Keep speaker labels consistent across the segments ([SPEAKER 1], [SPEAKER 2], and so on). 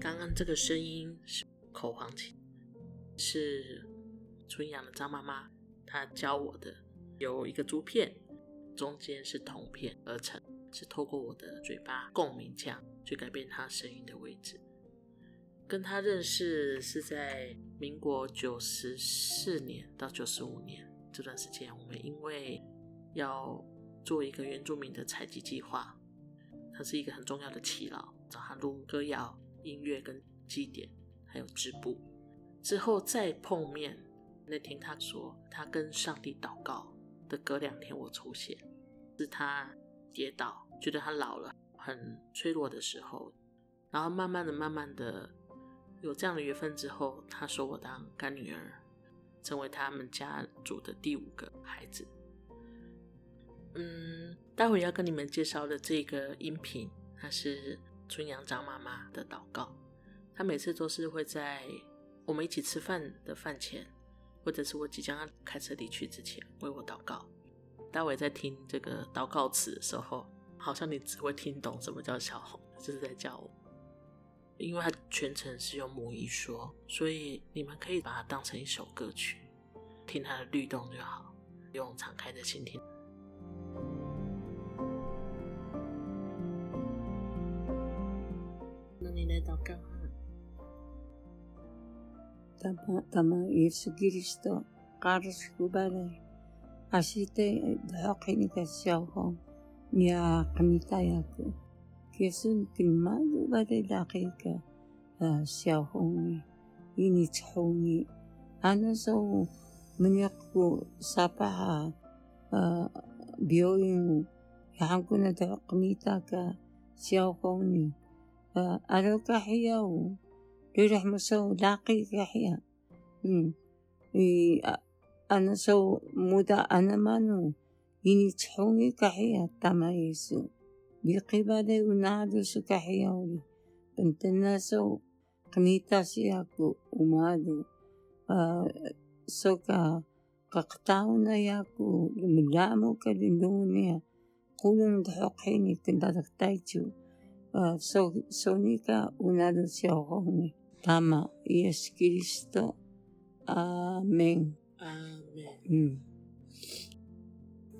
[SPEAKER 1] 刚刚这个声音是口簧琴，是春阳的张妈妈她教我的。有一个竹片，中间是铜片而成，是透过我的嘴巴共鸣腔去改变她声音的位置。跟她认识是在民国九十四年到九十五年这段时间，我们因为要做一个原住民的采集计划，他是一个很重要的耆老，找他录歌谣。音乐跟祭典，还有织布之后再碰面。那天他说他跟上帝祷告的隔两天我出现，是他跌倒，觉得他老了，很脆弱的时候。然后慢慢的、慢慢的有这样的缘分之后，他收我当干女儿，成为他们家族的第五个孩子。嗯，待会要跟你们介绍的这个音频，它是。春阳张妈妈的祷告，他每次都是会在我们一起吃饭的饭前，或者是我即将要开车离去之前为我祷告。待会在听这个祷告词的时候，好像你只会听懂什么叫小红，就是在叫我，因为他全程是用母语说，所以你们可以把它当成一首歌曲，听它的律动就好，用敞开的心听。
[SPEAKER 2] tama tama Yesu Kristo karos kubalay asite dhaqini ka siyaho niya kamitaya ko kesun kinmadu balay laki ka siyaho ni ini tshongi ana so منيقو صباحا بيوين يحنكونا تقنيتاك سياوكوني ألوكا حياو يروح مسو لاقي يحيى. أنا سو مودا أنا مانو. يني تحوني كحيا تما يسو. بقبالي ونادو سو كحيا ولي. بنت الناس قنيتا سياكو ومادو. آه سوكا ققطاونا ياكو. لملامو كالندونيا قولوا ندحوق حيني كنتا تختايتو آه سو سونيكا ونادو 妈妈也是给
[SPEAKER 1] 你洗澡阿明阿明嗯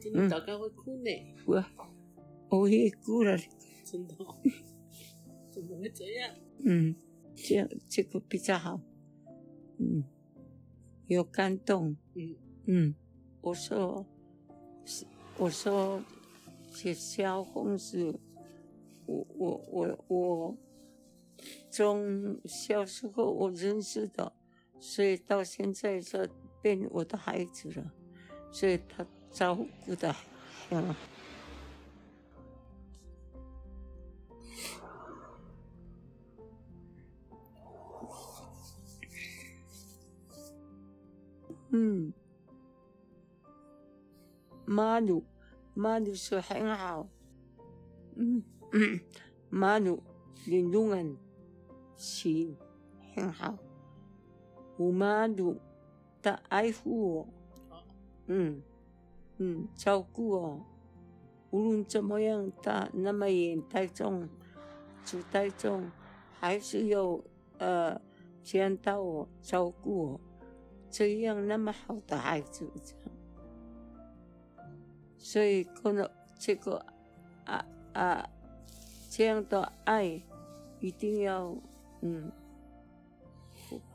[SPEAKER 1] 今天早上会哭呢
[SPEAKER 2] 我我也哭了
[SPEAKER 1] 真的怎么会这样
[SPEAKER 2] 嗯这这个比较好嗯有感动嗯嗯我说我说写小红书我我我我从小时候我认识的，所以到现在这变我的孩子了，所以他照顾的很。嗯，马路马路是很好，嗯嗯，马路林东安。心很好，我妈都她爱护我，嗯嗯，照顾我，无论怎么样，她那么远太重，住带重，还是要呃见到我照顾我，这样那么好的孩子，所以可能这个啊啊这样的爱一定要。嗯，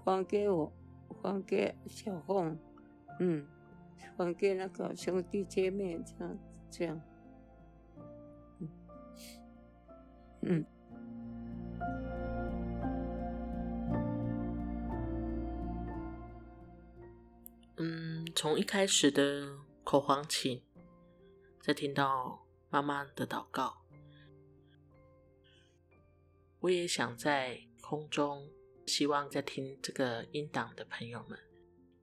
[SPEAKER 2] 还给我，还给小红，嗯，还给那个兄弟姐妹，这样，这样，嗯，嗯，
[SPEAKER 1] 嗯，从一开始的口簧琴，再听到妈妈的祷告，我也想在。空中希望在听这个音档的朋友们，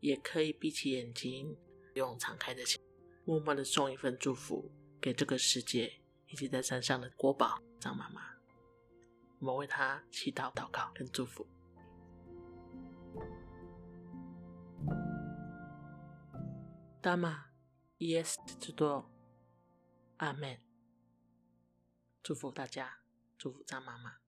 [SPEAKER 1] 也可以闭起眼睛，用敞开的心，默默的送一份祝福给这个世界，以及在山上的国宝张妈妈。我们为她祈祷、祷告跟祝福。大妈，Yes，知道。阿门。祝福大家，祝福张妈妈。